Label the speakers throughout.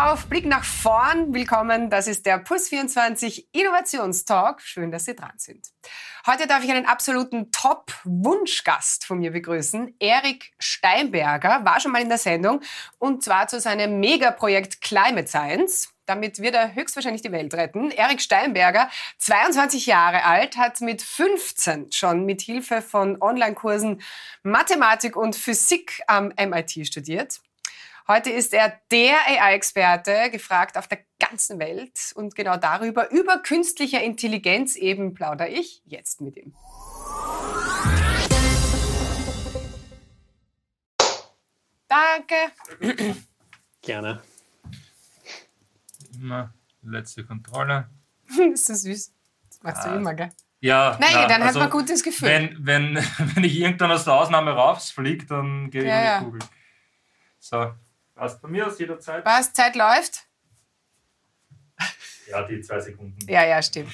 Speaker 1: auf, Blick nach vorn. Willkommen, das ist der Puls 24 Innovationstalk. Schön, dass Sie dran sind. Heute darf ich einen absoluten Top-Wunschgast von mir begrüßen. Erik Steinberger war schon mal in der Sendung und zwar zu seinem Megaprojekt Climate Science. Damit wird er höchstwahrscheinlich die Welt retten. Erik Steinberger, 22 Jahre alt, hat mit 15 schon mit Hilfe von Online-Kursen Mathematik und Physik am MIT studiert. Heute ist er der AI-Experte, gefragt auf der ganzen Welt. Und genau darüber, über künstliche Intelligenz eben, plaudere ich jetzt mit ihm. Danke.
Speaker 2: Gerne.
Speaker 3: Immer letzte Kontrolle.
Speaker 1: ist so süß. Das machst du immer, gell?
Speaker 3: Ja.
Speaker 1: Nein,
Speaker 3: na,
Speaker 1: dann
Speaker 3: also,
Speaker 1: hat man ein gutes Gefühl.
Speaker 3: Wenn, wenn, wenn ich irgendwann aus der Ausnahme rausfliege, dann gehe ich
Speaker 1: Ja,
Speaker 3: in
Speaker 1: ja.
Speaker 3: die Kugel. So. Passt bei mir aus jeder Zeit?
Speaker 1: Was? Zeit läuft?
Speaker 3: Ja, die zwei Sekunden.
Speaker 1: Ja, ja, stimmt.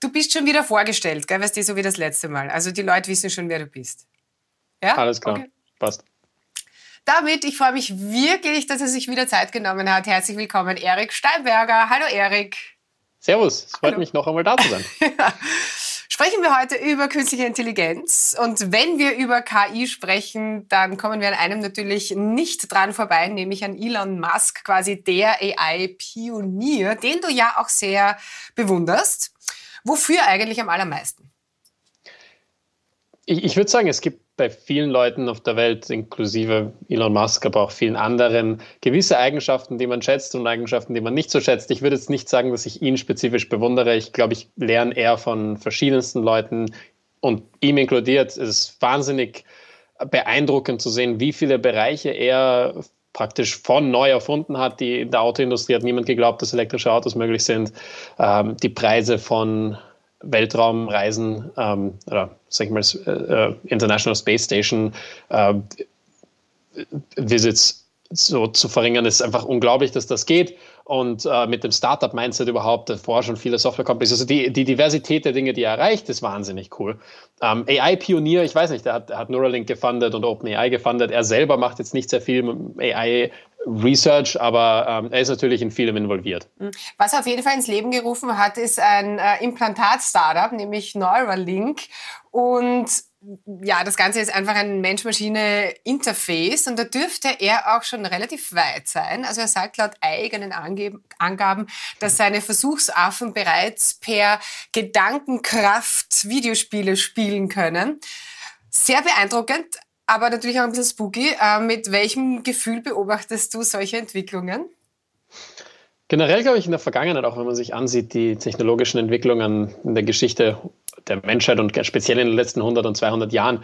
Speaker 1: Du bist schon wieder vorgestellt, gell? Weißt du, so wie das letzte Mal. Also die Leute wissen schon, wer du bist. Ja?
Speaker 2: Alles klar.
Speaker 1: Okay.
Speaker 2: Passt.
Speaker 1: Damit, ich freue mich wirklich, dass er sich wieder Zeit genommen hat. Herzlich willkommen, Erik Steinberger. Hallo, Erik.
Speaker 2: Servus, es freut
Speaker 1: Hallo.
Speaker 2: mich noch einmal da zu sein.
Speaker 1: Sprechen wir heute über künstliche Intelligenz. Und wenn wir über KI sprechen, dann kommen wir an einem natürlich nicht dran vorbei, nämlich an Elon Musk, quasi der AI-Pionier, den du ja auch sehr bewunderst. Wofür eigentlich am allermeisten?
Speaker 2: Ich, ich würde sagen, es gibt bei vielen Leuten auf der Welt, inklusive Elon Musk, aber auch vielen anderen, gewisse Eigenschaften, die man schätzt und Eigenschaften, die man nicht so schätzt. Ich würde jetzt nicht sagen, dass ich ihn spezifisch bewundere. Ich glaube, ich lerne eher von verschiedensten Leuten und ihm inkludiert. Es ist wahnsinnig beeindruckend zu sehen, wie viele Bereiche er praktisch von neu erfunden hat. Die, in der Autoindustrie hat niemand geglaubt, dass elektrische Autos möglich sind. Ähm, die Preise von Weltraumreisen ähm, oder sag ich mal äh, International Space Station äh, Visits so zu verringern, ist einfach unglaublich, dass das geht. Und äh, mit dem Startup-Mindset überhaupt, davor schon viele Software-Companies, also die, die Diversität der Dinge, die er erreicht, ist wahnsinnig cool. Ähm, AI-Pionier, ich weiß nicht, er hat, er hat Neuralink gefundet und OpenAI gefundet. Er selber macht jetzt nicht sehr viel AI-Research, aber ähm, er ist natürlich in vielem involviert.
Speaker 1: Was er auf jeden Fall ins Leben gerufen hat, ist ein äh, Implantat-Startup, nämlich Neuralink. Und ja, das Ganze ist einfach ein Mensch-Maschine-Interface und da dürfte er auch schon relativ weit sein. Also er sagt laut eigenen Angaben, dass seine Versuchsaffen bereits per Gedankenkraft Videospiele spielen können. Sehr beeindruckend, aber natürlich auch ein bisschen spooky. Äh, mit welchem Gefühl beobachtest du solche Entwicklungen?
Speaker 2: Generell glaube ich in der Vergangenheit, auch wenn man sich ansieht, die technologischen Entwicklungen in der Geschichte der Menschheit und speziell in den letzten 100 und 200 Jahren,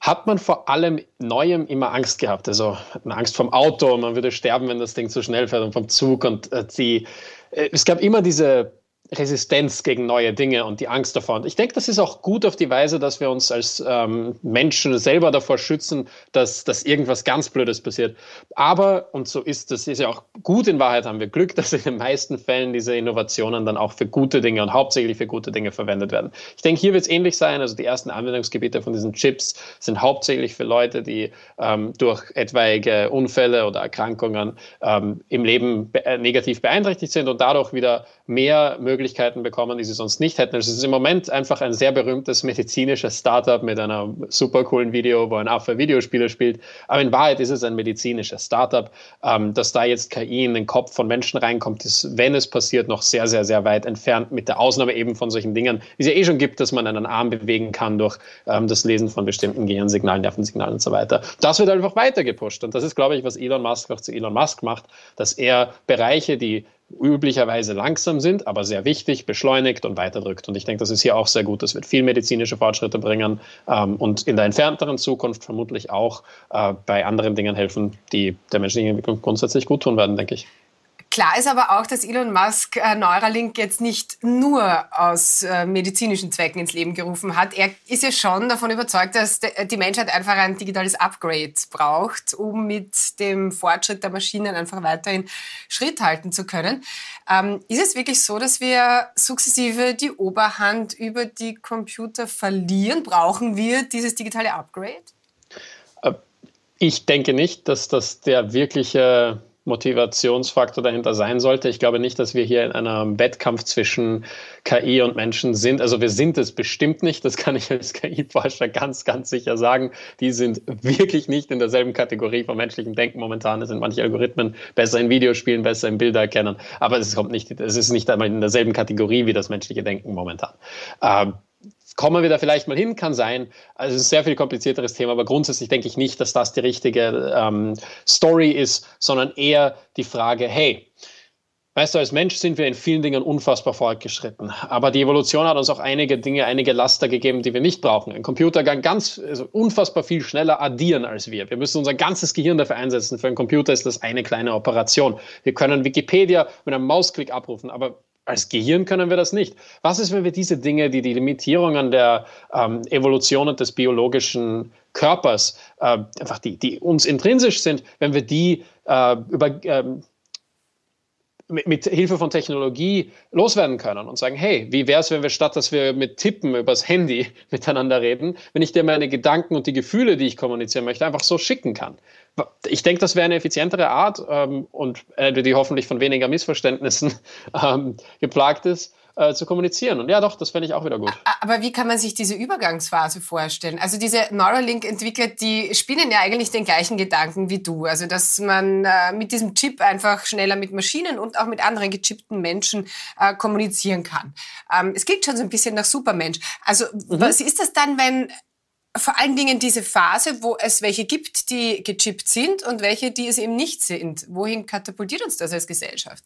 Speaker 2: hat man vor allem Neuem immer Angst gehabt. Also man Angst vom Auto, man würde sterben, wenn das Ding zu schnell fährt und vom Zug. Und äh, die, äh, es gab immer diese Resistenz gegen neue Dinge und die Angst davor. Und ich denke, das ist auch gut auf die Weise, dass wir uns als ähm, Menschen selber davor schützen, dass, dass irgendwas ganz Blödes passiert. Aber, und so ist das, ist ja auch gut in Wahrheit, haben wir Glück, dass in den meisten Fällen diese Innovationen dann auch für gute Dinge und hauptsächlich für gute Dinge verwendet werden. Ich denke, hier wird es ähnlich sein. Also die ersten Anwendungsgebiete von diesen Chips sind hauptsächlich für Leute, die ähm, durch etwaige Unfälle oder Erkrankungen ähm, im Leben be negativ beeinträchtigt sind und dadurch wieder mehr Möglichkeiten bekommen, die sie sonst nicht hätten. Also es ist im Moment einfach ein sehr berühmtes medizinisches Startup mit einer super coolen Video, wo ein Affe Videospiele spielt. Aber in Wahrheit ist es ein medizinisches Startup. Ähm, dass da jetzt KI in den Kopf von Menschen reinkommt, ist, wenn es passiert, noch sehr, sehr, sehr weit entfernt, mit der Ausnahme eben von solchen Dingen, wie es ja eh schon gibt, dass man einen Arm bewegen kann durch ähm, das Lesen von bestimmten Gehirnsignalen, Nervensignalen und so weiter. Das wird einfach weiter gepusht. Und das ist, glaube ich, was Elon Musk auch zu Elon Musk macht, dass er Bereiche, die üblicherweise langsam sind, aber sehr wichtig, beschleunigt und weiterdrückt. Und ich denke, das ist hier auch sehr gut. Das wird viel medizinische Fortschritte bringen ähm, und in der entfernteren Zukunft vermutlich auch äh, bei anderen Dingen helfen, die der menschlichen Entwicklung grundsätzlich gut tun werden, denke ich.
Speaker 1: Klar ist aber auch, dass Elon Musk äh, Neuralink jetzt nicht nur aus äh, medizinischen Zwecken ins Leben gerufen hat. Er ist ja schon davon überzeugt, dass die Menschheit einfach ein digitales Upgrade braucht, um mit dem Fortschritt der Maschinen einfach weiterhin Schritt halten zu können. Ähm, ist es wirklich so, dass wir sukzessive die Oberhand über die Computer verlieren? Brauchen wir dieses digitale Upgrade?
Speaker 2: Ich denke nicht, dass das der wirkliche Motivationsfaktor dahinter sein sollte. Ich glaube nicht, dass wir hier in einem Wettkampf zwischen KI und Menschen sind. Also wir sind es bestimmt nicht, das kann ich als KI-Forscher ganz, ganz sicher sagen. Die sind wirklich nicht in derselben Kategorie vom menschlichen Denken momentan. Es sind manche Algorithmen besser in Videospielen, besser in Bilder erkennen, aber es kommt nicht, es ist nicht einmal in derselben Kategorie wie das menschliche Denken momentan. Ähm, Kommen wir da vielleicht mal hin, kann sein. Also es ist ein sehr viel komplizierteres Thema, aber grundsätzlich denke ich nicht, dass das die richtige ähm, Story ist, sondern eher die Frage, hey, Weißt du, als Mensch sind wir in vielen Dingen unfassbar fortgeschritten. Aber die Evolution hat uns auch einige Dinge, einige Laster gegeben, die wir nicht brauchen. Ein Computer kann ganz also unfassbar viel schneller addieren als wir. Wir müssen unser ganzes Gehirn dafür einsetzen. Für einen Computer ist das eine kleine Operation. Wir können Wikipedia mit einem Mausklick abrufen, aber als Gehirn können wir das nicht. Was ist, wenn wir diese Dinge, die die Limitierungen der ähm, Evolution und des biologischen Körpers, äh, einfach die, die uns intrinsisch sind, wenn wir die äh, über, ähm, mit, Hilfe von Technologie loswerden können und sagen, hey, wie wäre es, wenn wir statt, dass wir mit Tippen übers Handy miteinander reden, wenn ich dir meine Gedanken und die Gefühle, die ich kommunizieren möchte, einfach so schicken kann? ich denke, das wäre eine effizientere Art ähm, und eine, die hoffentlich von weniger Missverständnissen ähm, geplagt ist, äh, zu kommunizieren. Und ja, doch, das fände ich auch wieder gut.
Speaker 1: Aber wie kann man sich diese Übergangsphase vorstellen? Also diese Neuralink-Entwickler, die spinnen ja eigentlich den gleichen Gedanken wie du. Also dass man äh, mit diesem Chip einfach schneller mit Maschinen und auch mit anderen gechippten Menschen äh, kommunizieren kann. Ähm, es klingt schon so ein bisschen nach Supermensch. Also mhm. was ist das dann, wenn vor allen Dingen diese Phase, wo es welche gibt, die gechippt sind und welche, die es eben nicht sind. Wohin katapultiert uns das als Gesellschaft?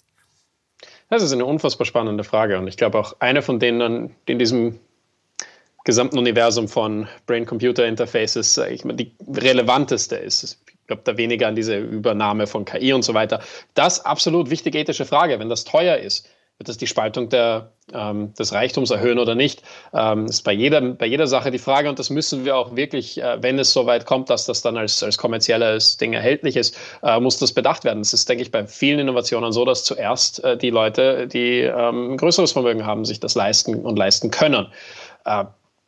Speaker 2: Das ist eine unfassbar spannende Frage und ich glaube auch eine von denen, die in diesem gesamten Universum von Brain-Computer-Interfaces ich meine, die relevanteste ist. Ich glaube da weniger an diese Übernahme von KI und so weiter. Das absolut wichtige ethische Frage, wenn das teuer ist wird das die Spaltung der, ähm, des Reichtums erhöhen oder nicht? Ähm, ist bei jeder, bei jeder Sache die Frage und das müssen wir auch wirklich, äh, wenn es so weit kommt, dass das dann als, als kommerzielles Ding erhältlich ist, äh, muss das bedacht werden. Das ist, denke ich, bei vielen Innovationen so, dass zuerst äh, die Leute, die ähm, ein größeres Vermögen haben, sich das leisten und leisten können. Äh,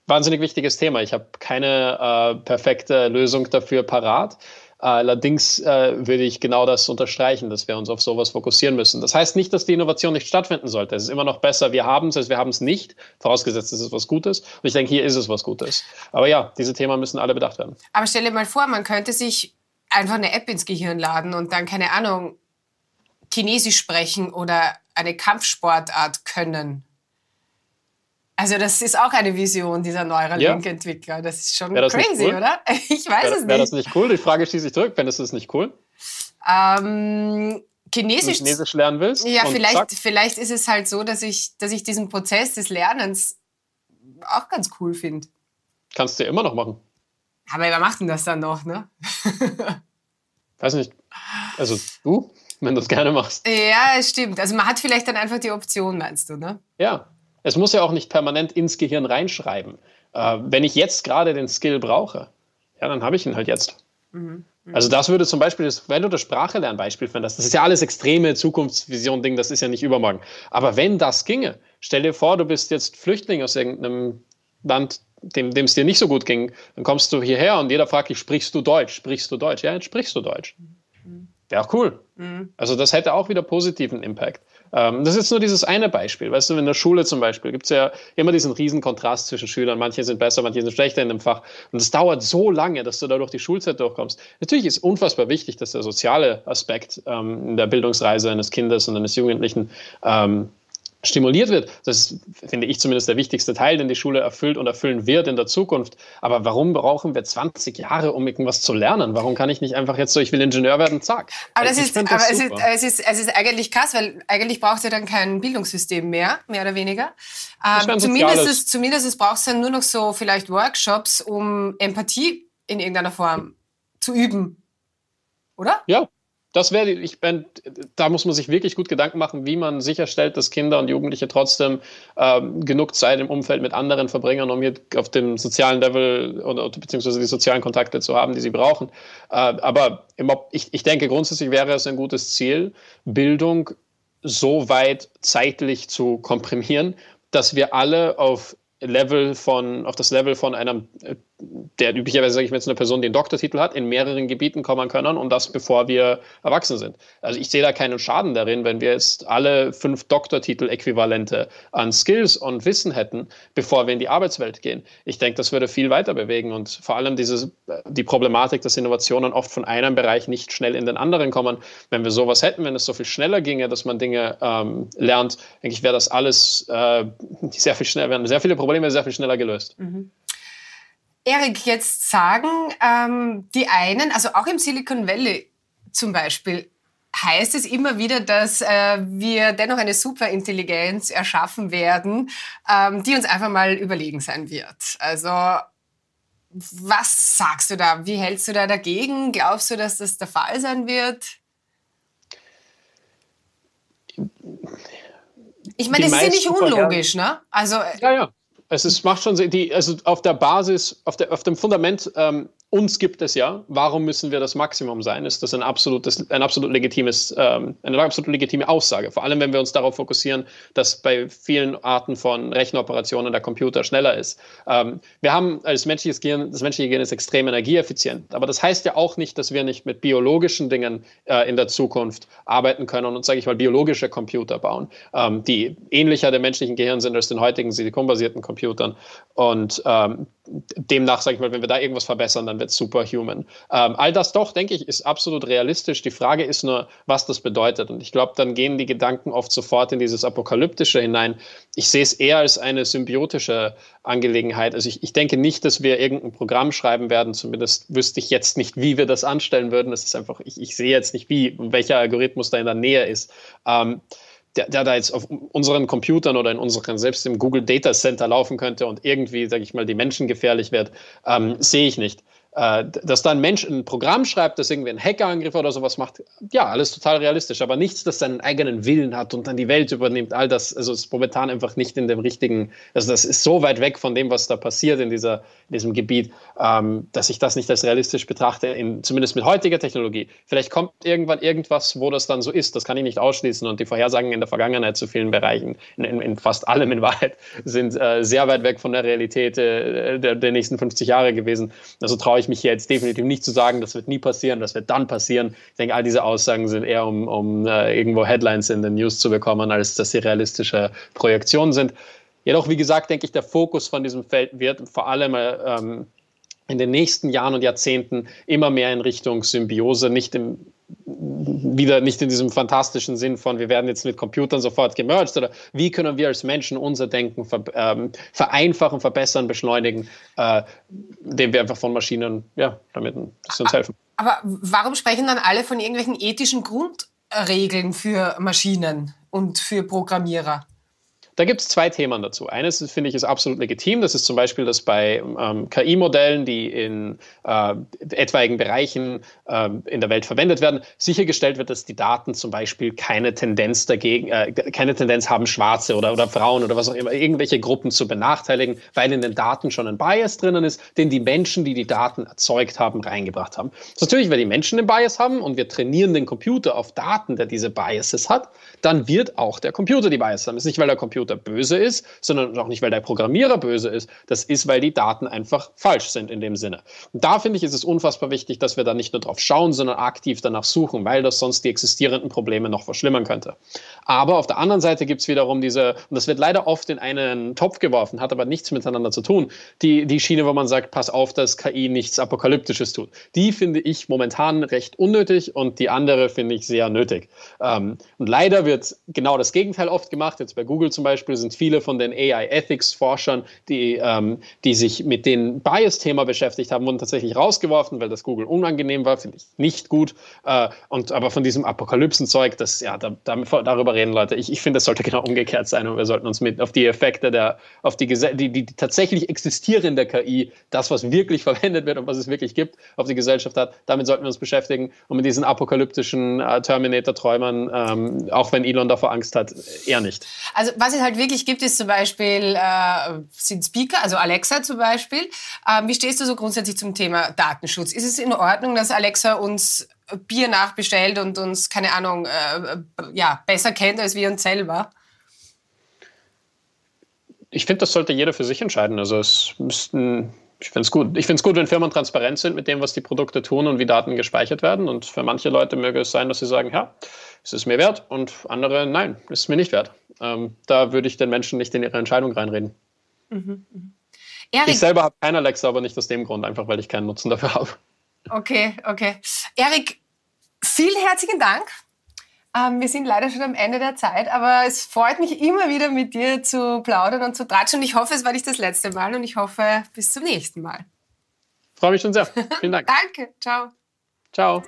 Speaker 2: wahnsinnig wichtiges Thema. Ich habe keine äh, perfekte Lösung dafür parat. Allerdings äh, würde ich genau das unterstreichen, dass wir uns auf sowas fokussieren müssen. Das heißt nicht, dass die Innovation nicht stattfinden sollte. Es ist immer noch besser, wir haben es, als wir haben es nicht, vorausgesetzt, es ist was Gutes. Und ich denke, hier ist es was Gutes. Aber ja, diese Themen müssen alle bedacht werden.
Speaker 1: Aber stell dir mal vor, man könnte sich einfach eine App ins Gehirn laden und dann, keine Ahnung, Chinesisch sprechen oder eine Kampfsportart können. Also das ist auch eine Vision dieser Neuralink-Entwickler. Das ist schon das crazy, cool? oder? Ich weiß wär, es nicht.
Speaker 2: Wäre das nicht cool? Die Frage schließe ich zurück. Fändest du es nicht cool?
Speaker 1: Ähm, Chinesisch,
Speaker 2: Chinesisch lernen willst?
Speaker 1: Ja, vielleicht, vielleicht ist es halt so, dass ich, dass ich diesen Prozess des Lernens auch ganz cool finde.
Speaker 2: Kannst du ja immer noch machen.
Speaker 1: Aber wer macht denn das dann noch, ne?
Speaker 2: Weiß nicht. Also du, wenn du es gerne machst.
Speaker 1: Ja, stimmt. Also man hat vielleicht dann einfach die Option, meinst du, ne?
Speaker 2: Ja, es muss ja auch nicht permanent ins Gehirn reinschreiben. Äh, wenn ich jetzt gerade den Skill brauche, ja, dann habe ich ihn halt jetzt. Mhm. Mhm. Also das würde zum Beispiel, das, wenn du das Sprache lernen Beispiel findest, das ist ja alles extreme Zukunftsvision-Ding, das ist ja nicht übermorgen. Aber wenn das ginge, stell dir vor, du bist jetzt Flüchtling aus irgendeinem Land, dem es dir nicht so gut ging, dann kommst du hierher und jeder fragt dich, sprichst du Deutsch? Sprichst du Deutsch? Ja, jetzt sprichst du Deutsch. Mhm. Wäre auch cool. Mhm. Also das hätte auch wieder positiven Impact. Ähm, das ist jetzt nur dieses eine Beispiel. Weißt du, in der Schule zum Beispiel gibt es ja immer diesen riesen Kontrast zwischen Schülern. Manche sind besser, manche sind schlechter in dem Fach. Und es dauert so lange, dass du da durch die Schulzeit durchkommst. Natürlich ist unfassbar wichtig, dass der soziale Aspekt ähm, in der Bildungsreise eines Kindes und eines Jugendlichen ähm, stimuliert wird. Das ist, finde ich zumindest der wichtigste Teil, den die Schule erfüllt und erfüllen wird in der Zukunft. Aber warum brauchen wir 20 Jahre, um irgendwas zu lernen? Warum kann ich nicht einfach jetzt so, ich will Ingenieur werden, zack?
Speaker 1: Aber, das ist, aber es, ist, es, ist, es ist eigentlich krass, weil eigentlich braucht es ja dann kein Bildungssystem mehr, mehr oder weniger. Ähm, zumindest, zumindest braucht es dann nur noch so vielleicht Workshops, um Empathie in irgendeiner Form zu üben. Oder?
Speaker 2: Ja, das wäre, ich bin, da muss man sich wirklich gut Gedanken machen, wie man sicherstellt, dass Kinder und Jugendliche trotzdem ähm, genug Zeit im Umfeld mit anderen verbringen, um hier auf dem sozialen Level oder beziehungsweise die sozialen Kontakte zu haben, die sie brauchen. Äh, aber immer, ich, ich denke, grundsätzlich wäre es ein gutes Ziel, Bildung so weit zeitlich zu komprimieren, dass wir alle auf Level von, auf das Level von einem äh, der üblicherweise, sage ich mal jetzt eine Person, die einen Doktortitel hat, in mehreren Gebieten kommen können und das bevor wir erwachsen sind. Also ich sehe da keinen Schaden darin, wenn wir jetzt alle fünf Doktortitel-Äquivalente an Skills und Wissen hätten, bevor wir in die Arbeitswelt gehen. Ich denke, das würde viel weiter bewegen und vor allem diese, die Problematik, dass Innovationen oft von einem Bereich nicht schnell in den anderen kommen. Wenn wir sowas hätten, wenn es so viel schneller ginge, dass man Dinge ähm, lernt, denke ich, wäre das alles äh, sehr viel schneller, werden sehr viele Probleme sehr viel schneller gelöst. Mhm.
Speaker 1: Erik, jetzt sagen ähm, die einen, also auch im Silicon Valley zum Beispiel, heißt es immer wieder, dass äh, wir dennoch eine Superintelligenz erschaffen werden, ähm, die uns einfach mal überlegen sein wird. Also was sagst du da? Wie hältst du da dagegen? Glaubst du, dass das der Fall sein wird? Ich meine, das ist ja nicht unlogisch, ne?
Speaker 2: Also, ja, ja. Es ist, macht schon die, also auf der Basis, auf, der, auf dem Fundament ähm, uns gibt es ja. Warum müssen wir das Maximum sein? Ist das ein absolutes, ein absolut legitimes, ähm, eine absolut legitime Aussage? Vor allem, wenn wir uns darauf fokussieren, dass bei vielen Arten von Rechenoperationen der Computer schneller ist. Ähm, wir haben als menschliches Gehirn, das menschliche Gehirn ist extrem energieeffizient. Aber das heißt ja auch nicht, dass wir nicht mit biologischen Dingen äh, in der Zukunft arbeiten können und, sage ich mal, biologische Computer bauen, ähm, die ähnlicher dem menschlichen Gehirn sind als den heutigen silikonbasierten Computern. Und ähm, demnach, sage ich mal, wenn wir da irgendwas verbessern, dann wird superhuman. Ähm, all das doch, denke ich, ist absolut realistisch. Die Frage ist nur, was das bedeutet. Und ich glaube, dann gehen die Gedanken oft sofort in dieses Apokalyptische hinein. Ich sehe es eher als eine symbiotische Angelegenheit. Also ich, ich denke nicht, dass wir irgendein Programm schreiben werden. Zumindest wüsste ich jetzt nicht, wie wir das anstellen würden. Das ist einfach, ich, ich sehe jetzt nicht, wie, welcher Algorithmus da in der Nähe ist. Ähm, der, der da jetzt auf unseren Computern oder in unseren, selbst im Google Data Center laufen könnte und irgendwie, sage ich mal, die Menschen gefährlich wird, ähm, sehe ich nicht. Äh, dass da ein Mensch ein Programm schreibt, das irgendwie einen Hackerangriff oder sowas macht, ja, alles total realistisch, aber nichts, das seinen eigenen Willen hat und dann die Welt übernimmt, all das, also ist momentan einfach nicht in dem richtigen, also das ist so weit weg von dem, was da passiert in, dieser, in diesem Gebiet, ähm, dass ich das nicht als realistisch betrachte, in, zumindest mit heutiger Technologie. Vielleicht kommt irgendwann irgendwas, wo das dann so ist, das kann ich nicht ausschließen und die Vorhersagen in der Vergangenheit zu vielen Bereichen, in, in, in fast allem in Wahrheit, sind äh, sehr weit weg von der Realität äh, der, der nächsten 50 Jahre gewesen. Also traue ich mich jetzt definitiv nicht zu sagen, das wird nie passieren, das wird dann passieren. Ich denke, all diese Aussagen sind eher, um, um äh, irgendwo Headlines in den News zu bekommen, als dass sie realistische Projektionen sind. Jedoch, wie gesagt, denke ich, der Fokus von diesem Feld wird vor allem ähm, in den nächsten Jahren und Jahrzehnten immer mehr in Richtung Symbiose, nicht im wieder nicht in diesem fantastischen Sinn von, wir werden jetzt mit Computern sofort gemerged oder wie können wir als Menschen unser Denken ver, ähm, vereinfachen, verbessern, beschleunigen, äh, indem wir einfach von Maschinen, ja, damit sie uns helfen.
Speaker 1: Aber warum sprechen dann alle von irgendwelchen ethischen Grundregeln für Maschinen und für Programmierer?
Speaker 2: Da gibt es zwei Themen dazu. Eines finde ich ist absolut legitim. Das ist zum Beispiel, dass bei ähm, KI-Modellen, die in äh, etwaigen Bereichen äh, in der Welt verwendet werden, sichergestellt wird, dass die Daten zum Beispiel keine Tendenz dagegen, äh, keine Tendenz haben, Schwarze oder, oder Frauen oder was auch immer, irgendwelche Gruppen zu benachteiligen, weil in den Daten schon ein Bias drinnen ist, den die Menschen, die die Daten erzeugt haben, reingebracht haben. Das natürlich, wenn die Menschen den Bias haben und wir trainieren den Computer auf Daten, der diese Biases hat, dann wird auch der Computer die Bias haben. Das ist nicht, weil der Computer Computer böse ist, sondern auch nicht, weil der Programmierer böse ist. Das ist, weil die Daten einfach falsch sind in dem Sinne. Und da finde ich, ist es unfassbar wichtig, dass wir da nicht nur drauf schauen, sondern aktiv danach suchen, weil das sonst die existierenden Probleme noch verschlimmern könnte. Aber auf der anderen Seite gibt es wiederum diese, und das wird leider oft in einen Topf geworfen, hat aber nichts miteinander zu tun, die, die Schiene, wo man sagt, pass auf, dass KI nichts Apokalyptisches tut. Die finde ich momentan recht unnötig und die andere finde ich sehr nötig. Ähm, und leider wird genau das Gegenteil oft gemacht, jetzt bei Google zum Beispiel Beispiel sind viele von den AI-Ethics-Forschern, die, ähm, die sich mit dem Bias-Thema beschäftigt haben, wurden tatsächlich rausgeworfen, weil das Google unangenehm war, finde ich nicht gut. Äh, und aber von diesem Apokalypsenzeug, das, ja, da, darüber reden Leute. Ich, ich finde, das sollte genau umgekehrt sein und wir sollten uns mit auf die Effekte der, auf die, die, die, die tatsächlich existierende KI, das, was wirklich verwendet wird und was es wirklich gibt, auf die Gesellschaft hat, damit sollten wir uns beschäftigen und mit diesen apokalyptischen äh, Terminator-Träumern, ähm, auch wenn Elon davor Angst hat, eher nicht.
Speaker 1: Also was es halt wirklich gibt, ist zum Beispiel, äh, sind Speaker, also Alexa zum Beispiel. Ähm, wie stehst du so grundsätzlich zum Thema Datenschutz? Ist es in Ordnung, dass Alexa uns Bier nachbestellt und uns, keine Ahnung, äh, ja, besser kennt als wir uns selber?
Speaker 2: Ich finde, das sollte jeder für sich entscheiden. Also es müssten ich finde es gut. Ich finde es gut, wenn Firmen transparent sind mit dem, was die Produkte tun und wie Daten gespeichert werden. Und für manche Leute möge es sein, dass sie sagen, ja, es ist mir wert und andere, nein, es ist mir nicht wert. Ähm, da würde ich den Menschen nicht in ihre Entscheidung reinreden. Mhm, mh. Ich selber habe kein Alexa, aber nicht aus dem Grund, einfach weil ich keinen Nutzen dafür habe.
Speaker 1: Okay, okay. Erik, vielen herzlichen Dank. Ähm, wir sind leider schon am Ende der Zeit, aber es freut mich immer wieder mit dir zu plaudern und zu tratschen. Und ich hoffe, es war nicht das letzte Mal und ich hoffe, bis zum nächsten Mal.
Speaker 2: Freue mich schon sehr. Vielen Dank.
Speaker 1: Danke. Ciao.
Speaker 2: Ciao.